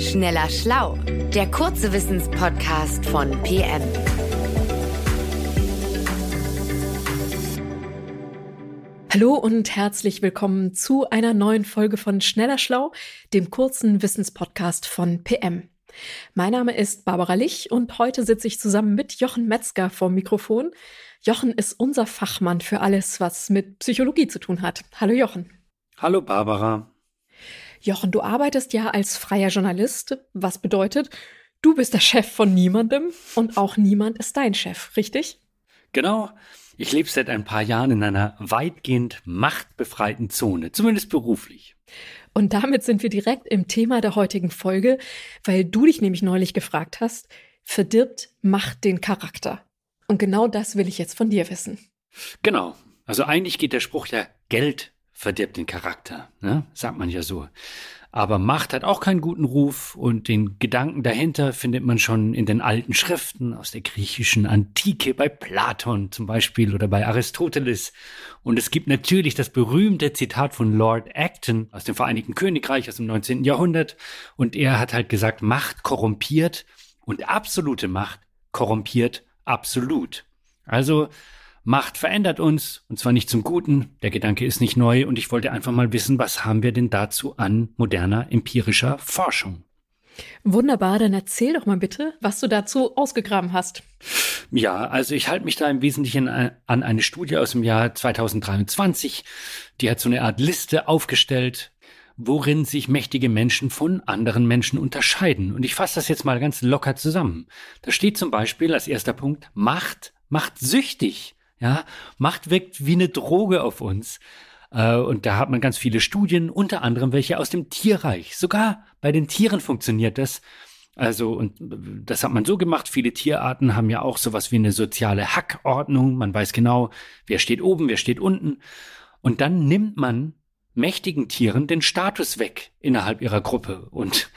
Schneller Schlau, der kurze Wissenspodcast von PM. Hallo und herzlich willkommen zu einer neuen Folge von Schneller Schlau, dem kurzen Wissenspodcast von PM. Mein Name ist Barbara Lich und heute sitze ich zusammen mit Jochen Metzger vor Mikrofon. Jochen ist unser Fachmann für alles, was mit Psychologie zu tun hat. Hallo Jochen. Hallo Barbara. Jochen, du arbeitest ja als freier Journalist, was bedeutet, du bist der Chef von niemandem und auch niemand ist dein Chef, richtig? Genau. Ich lebe seit ein paar Jahren in einer weitgehend machtbefreiten Zone, zumindest beruflich. Und damit sind wir direkt im Thema der heutigen Folge, weil du dich nämlich neulich gefragt hast, verdirbt Macht den Charakter? Und genau das will ich jetzt von dir wissen. Genau. Also eigentlich geht der Spruch ja, Geld verdirbt den Charakter, ne? sagt man ja so. Aber Macht hat auch keinen guten Ruf und den Gedanken dahinter findet man schon in den alten Schriften aus der griechischen Antike, bei Platon zum Beispiel oder bei Aristoteles. Und es gibt natürlich das berühmte Zitat von Lord Acton aus dem Vereinigten Königreich aus dem 19. Jahrhundert. Und er hat halt gesagt, Macht korrumpiert und absolute Macht korrumpiert absolut. Also Macht verändert uns, und zwar nicht zum Guten. Der Gedanke ist nicht neu, und ich wollte einfach mal wissen, was haben wir denn dazu an moderner empirischer Forschung? Wunderbar, dann erzähl doch mal bitte, was du dazu ausgegraben hast. Ja, also ich halte mich da im Wesentlichen an eine Studie aus dem Jahr 2023. Die hat so eine Art Liste aufgestellt, worin sich mächtige Menschen von anderen Menschen unterscheiden. Und ich fasse das jetzt mal ganz locker zusammen. Da steht zum Beispiel als erster Punkt, Macht macht süchtig. Ja, Macht wirkt wie eine Droge auf uns. Äh, und da hat man ganz viele Studien, unter anderem welche aus dem Tierreich. Sogar bei den Tieren funktioniert das. Also, und das hat man so gemacht. Viele Tierarten haben ja auch sowas wie eine soziale Hackordnung. Man weiß genau, wer steht oben, wer steht unten. Und dann nimmt man mächtigen Tieren den Status weg innerhalb ihrer Gruppe und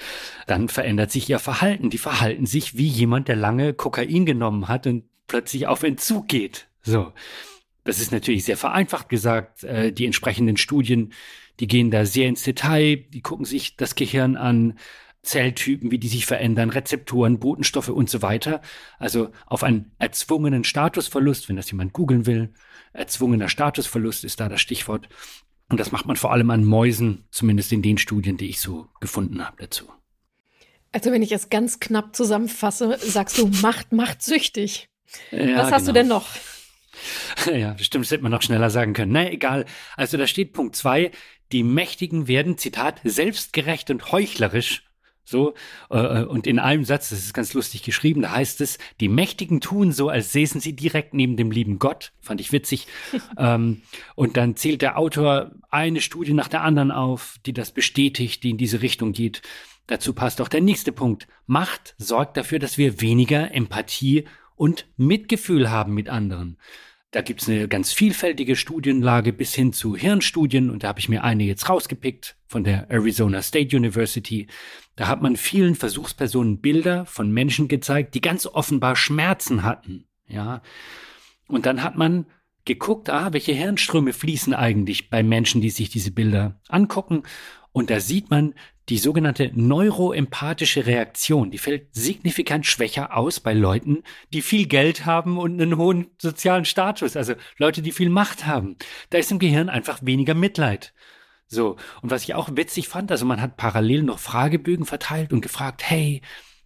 dann verändert sich ihr Verhalten. Die verhalten sich wie jemand, der lange Kokain genommen hat und plötzlich auf Entzug geht. So. Das ist natürlich sehr vereinfacht gesagt. Äh, die entsprechenden Studien, die gehen da sehr ins Detail, die gucken sich das Gehirn an, Zelltypen, wie die sich verändern, Rezeptoren, Botenstoffe und so weiter. Also auf einen erzwungenen Statusverlust, wenn das jemand googeln will. Erzwungener Statusverlust ist da das Stichwort. Und das macht man vor allem an Mäusen, zumindest in den Studien, die ich so gefunden habe dazu. Also wenn ich es ganz knapp zusammenfasse, sagst du, Macht macht süchtig. Ja, Was hast genau. du denn noch? Ja, bestimmt hätte man noch schneller sagen können. Na, egal. Also da steht Punkt zwei: die Mächtigen werden, Zitat, selbstgerecht und heuchlerisch. So, äh, und in einem Satz, das ist ganz lustig geschrieben, da heißt es, die Mächtigen tun so, als säßen sie direkt neben dem lieben Gott. Fand ich witzig. ähm, und dann zählt der Autor eine Studie nach der anderen auf, die das bestätigt, die in diese Richtung geht. Dazu passt auch der nächste Punkt. Macht sorgt dafür, dass wir weniger Empathie und Mitgefühl haben mit anderen. Da gibt's eine ganz vielfältige Studienlage bis hin zu Hirnstudien und da habe ich mir eine jetzt rausgepickt von der Arizona State University. Da hat man vielen Versuchspersonen Bilder von Menschen gezeigt, die ganz offenbar Schmerzen hatten. Ja. Und dann hat man geguckt, ah, welche Hirnströme fließen eigentlich bei Menschen, die sich diese Bilder angucken. Und da sieht man, die sogenannte neuroempathische Reaktion, die fällt signifikant schwächer aus bei Leuten, die viel Geld haben und einen hohen sozialen Status, also Leute, die viel Macht haben. Da ist im Gehirn einfach weniger Mitleid. So, und was ich auch witzig fand, also man hat parallel noch Fragebögen verteilt und gefragt, hey,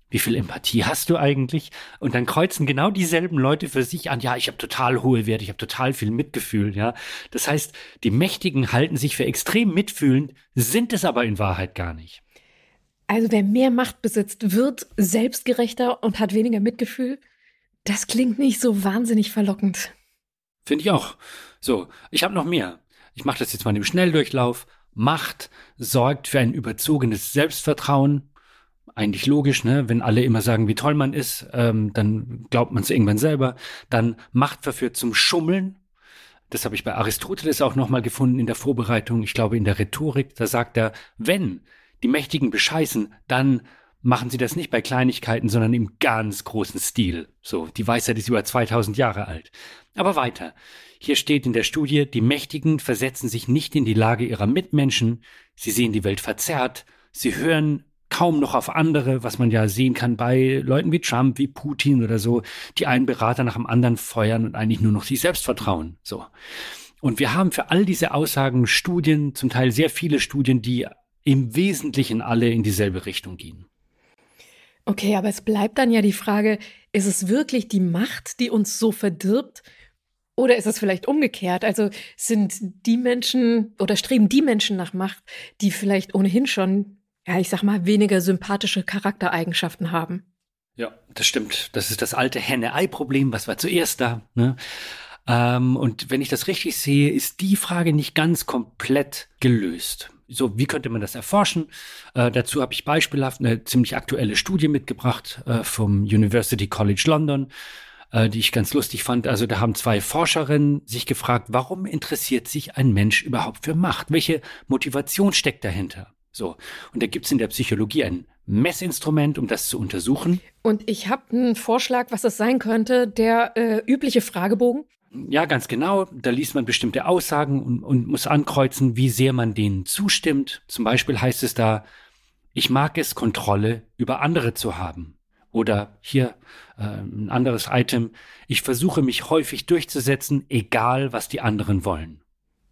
wie viel Empathie hast du eigentlich? Und dann kreuzen genau dieselben Leute für sich an, ja, ich habe total hohe Werte, ich habe total viel Mitgefühl, ja. Das heißt, die Mächtigen halten sich für extrem mitfühlend, sind es aber in Wahrheit gar nicht. Also wer mehr Macht besitzt, wird selbstgerechter und hat weniger Mitgefühl. Das klingt nicht so wahnsinnig verlockend. Finde ich auch. So, ich habe noch mehr. Ich mache das jetzt mal im Schnelldurchlauf. Macht sorgt für ein überzogenes Selbstvertrauen, eigentlich logisch, ne? Wenn alle immer sagen, wie toll man ist, ähm, dann glaubt man es irgendwann selber. Dann Macht verführt zum Schummeln. Das habe ich bei Aristoteles auch nochmal gefunden in der Vorbereitung. Ich glaube, in der Rhetorik, da sagt er, wenn die Mächtigen bescheißen, dann machen sie das nicht bei Kleinigkeiten, sondern im ganz großen Stil. So, die Weisheit ist über 2000 Jahre alt. Aber weiter. Hier steht in der Studie, die Mächtigen versetzen sich nicht in die Lage ihrer Mitmenschen, sie sehen die Welt verzerrt, sie hören kaum noch auf andere, was man ja sehen kann bei Leuten wie Trump, wie Putin oder so, die einen Berater nach dem anderen feuern und eigentlich nur noch sich selbst vertrauen. So. Und wir haben für all diese Aussagen Studien, zum Teil sehr viele Studien, die im Wesentlichen alle in dieselbe Richtung gehen. Okay, aber es bleibt dann ja die Frage, ist es wirklich die Macht, die uns so verdirbt? Oder ist es vielleicht umgekehrt? Also sind die Menschen oder streben die Menschen nach Macht, die vielleicht ohnehin schon, ja, ich sag mal, weniger sympathische Charaktereigenschaften haben? Ja, das stimmt. Das ist das alte Henne-Ei-Problem. Was war zuerst da? Ne? Ähm, und wenn ich das richtig sehe, ist die Frage nicht ganz komplett gelöst. So, wie könnte man das erforschen? Äh, dazu habe ich beispielhaft eine ziemlich aktuelle Studie mitgebracht äh, vom University College London, äh, die ich ganz lustig fand. Also da haben zwei Forscherinnen sich gefragt, warum interessiert sich ein Mensch überhaupt für Macht? Welche Motivation steckt dahinter? So, und da gibt's in der Psychologie ein Messinstrument, um das zu untersuchen. Und ich habe einen Vorschlag, was es sein könnte, der äh, übliche Fragebogen. Ja, ganz genau. Da liest man bestimmte Aussagen und, und muss ankreuzen, wie sehr man denen zustimmt. Zum Beispiel heißt es da, ich mag es, Kontrolle über andere zu haben. Oder hier äh, ein anderes Item, ich versuche mich häufig durchzusetzen, egal was die anderen wollen.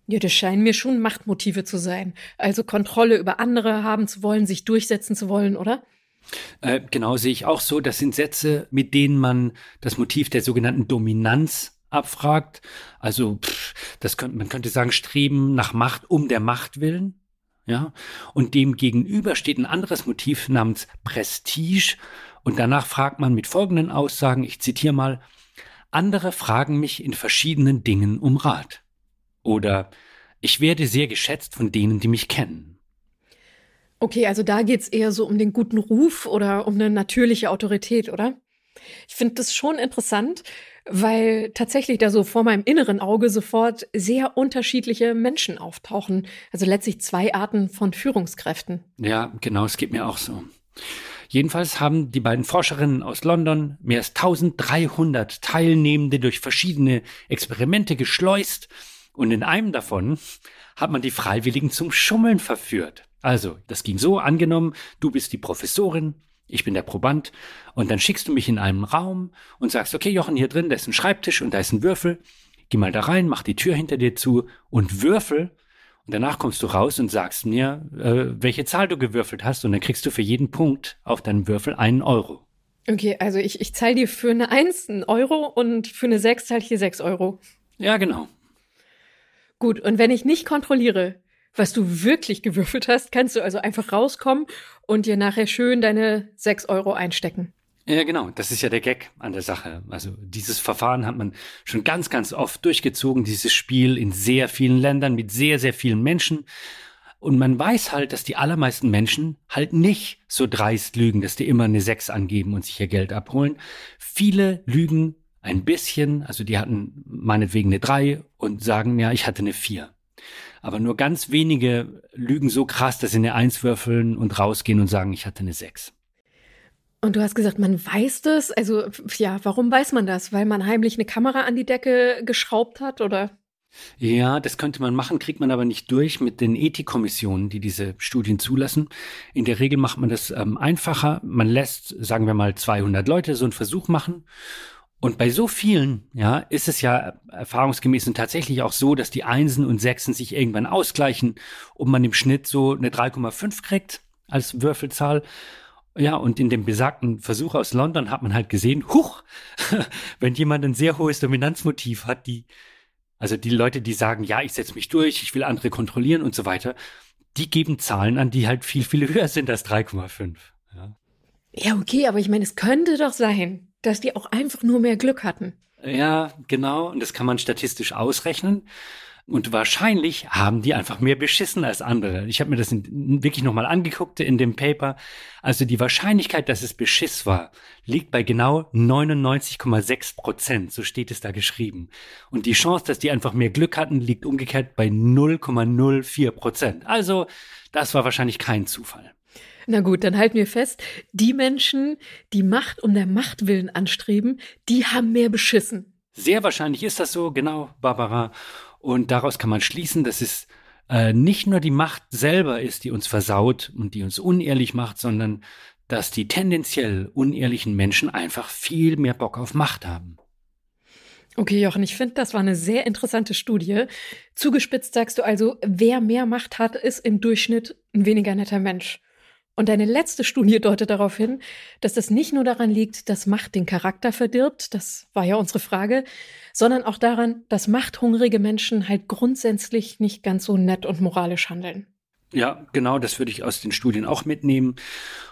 Ja, das scheinen mir schon Machtmotive zu sein. Also Kontrolle über andere haben zu wollen, sich durchsetzen zu wollen, oder? Äh, genau sehe ich auch so. Das sind Sätze, mit denen man das Motiv der sogenannten Dominanz abfragt. Also pff, das könnte, man könnte sagen, Streben nach Macht um der Macht willen. Ja, und dem gegenüber steht ein anderes Motiv namens Prestige. Und danach fragt man mit folgenden Aussagen, ich zitiere mal, andere fragen mich in verschiedenen Dingen um Rat. Oder ich werde sehr geschätzt von denen, die mich kennen. Okay, also da geht's eher so um den guten Ruf oder um eine natürliche Autorität, oder? Ich finde das schon interessant, weil tatsächlich da so vor meinem inneren Auge sofort sehr unterschiedliche Menschen auftauchen. Also letztlich zwei Arten von Führungskräften. Ja, genau, es geht mir auch so. Jedenfalls haben die beiden Forscherinnen aus London mehr als 1300 Teilnehmende durch verschiedene Experimente geschleust und in einem davon hat man die Freiwilligen zum Schummeln verführt. Also, das ging so, angenommen, du bist die Professorin, ich bin der Proband und dann schickst du mich in einen Raum und sagst, okay, Jochen, hier drin, da ist ein Schreibtisch und da ist ein Würfel. Geh mal da rein, mach die Tür hinter dir zu und würfel. Und danach kommst du raus und sagst mir, äh, welche Zahl du gewürfelt hast und dann kriegst du für jeden Punkt auf deinem Würfel einen Euro. Okay, also ich, ich zahle dir für eine Eins einen Euro und für eine Sechs zahle ich dir sechs Euro. Ja, genau. Gut, und wenn ich nicht kontrolliere, was du wirklich gewürfelt hast, kannst du also einfach rauskommen und dir nachher schön deine sechs Euro einstecken. Ja, genau. Das ist ja der Gag an der Sache. Also dieses Verfahren hat man schon ganz, ganz oft durchgezogen, dieses Spiel in sehr vielen Ländern mit sehr, sehr vielen Menschen. Und man weiß halt, dass die allermeisten Menschen halt nicht so dreist lügen, dass die immer eine Sechs angeben und sich ihr Geld abholen. Viele lügen ein bisschen, also die hatten meinetwegen eine Drei und sagen, ja, ich hatte eine Vier. Aber nur ganz wenige lügen so krass, dass sie eine Eins würfeln und rausgehen und sagen, ich hatte eine Sechs. Und du hast gesagt, man weiß das. Also ja, warum weiß man das? Weil man heimlich eine Kamera an die Decke geschraubt hat oder? Ja, das könnte man machen, kriegt man aber nicht durch mit den Ethikkommissionen, die diese Studien zulassen. In der Regel macht man das ähm, einfacher. Man lässt, sagen wir mal, 200 Leute so einen Versuch machen und bei so vielen, ja, ist es ja erfahrungsgemäß und tatsächlich auch so, dass die Einsen und Sechsen sich irgendwann ausgleichen und man im Schnitt so eine 3,5 kriegt als Würfelzahl. Ja, und in dem besagten Versuch aus London hat man halt gesehen, huch, wenn jemand ein sehr hohes Dominanzmotiv hat, die, also die Leute, die sagen, ja, ich setze mich durch, ich will andere kontrollieren und so weiter, die geben Zahlen an, die halt viel, viel höher sind als 3,5. Ja. ja, okay, aber ich meine, es könnte doch sein, dass die auch einfach nur mehr Glück hatten. Ja, genau. Und das kann man statistisch ausrechnen. Und wahrscheinlich haben die einfach mehr beschissen als andere. Ich habe mir das in, wirklich nochmal angeguckt in dem Paper. Also die Wahrscheinlichkeit, dass es Beschiss war, liegt bei genau 99,6 Prozent. So steht es da geschrieben. Und die Chance, dass die einfach mehr Glück hatten, liegt umgekehrt bei 0,04 Prozent. Also das war wahrscheinlich kein Zufall. Na gut, dann halten wir fest, die Menschen, die Macht um der Macht willen anstreben, die haben mehr beschissen. Sehr wahrscheinlich ist das so, genau, Barbara. Und daraus kann man schließen, dass es äh, nicht nur die Macht selber ist, die uns versaut und die uns unehrlich macht, sondern dass die tendenziell unehrlichen Menschen einfach viel mehr Bock auf Macht haben. Okay, Jochen, ich finde, das war eine sehr interessante Studie. Zugespitzt sagst du also, wer mehr Macht hat, ist im Durchschnitt ein weniger netter Mensch. Und deine letzte Studie deutet darauf hin, dass das nicht nur daran liegt, dass Macht den Charakter verdirbt, das war ja unsere Frage, sondern auch daran, dass machthungrige Menschen halt grundsätzlich nicht ganz so nett und moralisch handeln. Ja, genau, das würde ich aus den Studien auch mitnehmen.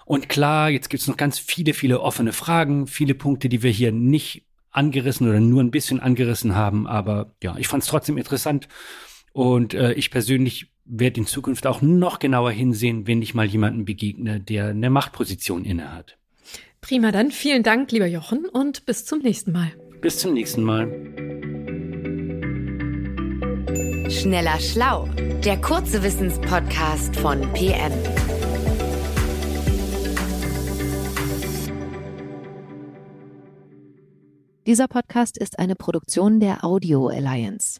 Und klar, jetzt gibt es noch ganz viele, viele offene Fragen, viele Punkte, die wir hier nicht angerissen oder nur ein bisschen angerissen haben. Aber ja, ich fand es trotzdem interessant. Und äh, ich persönlich werde in Zukunft auch noch genauer hinsehen, wenn ich mal jemanden begegne, der eine Machtposition innehat. Prima, dann vielen Dank, lieber Jochen, und bis zum nächsten Mal. Bis zum nächsten Mal. Schneller Schlau, der kurze Wissenspodcast von PM. Dieser Podcast ist eine Produktion der Audio Alliance.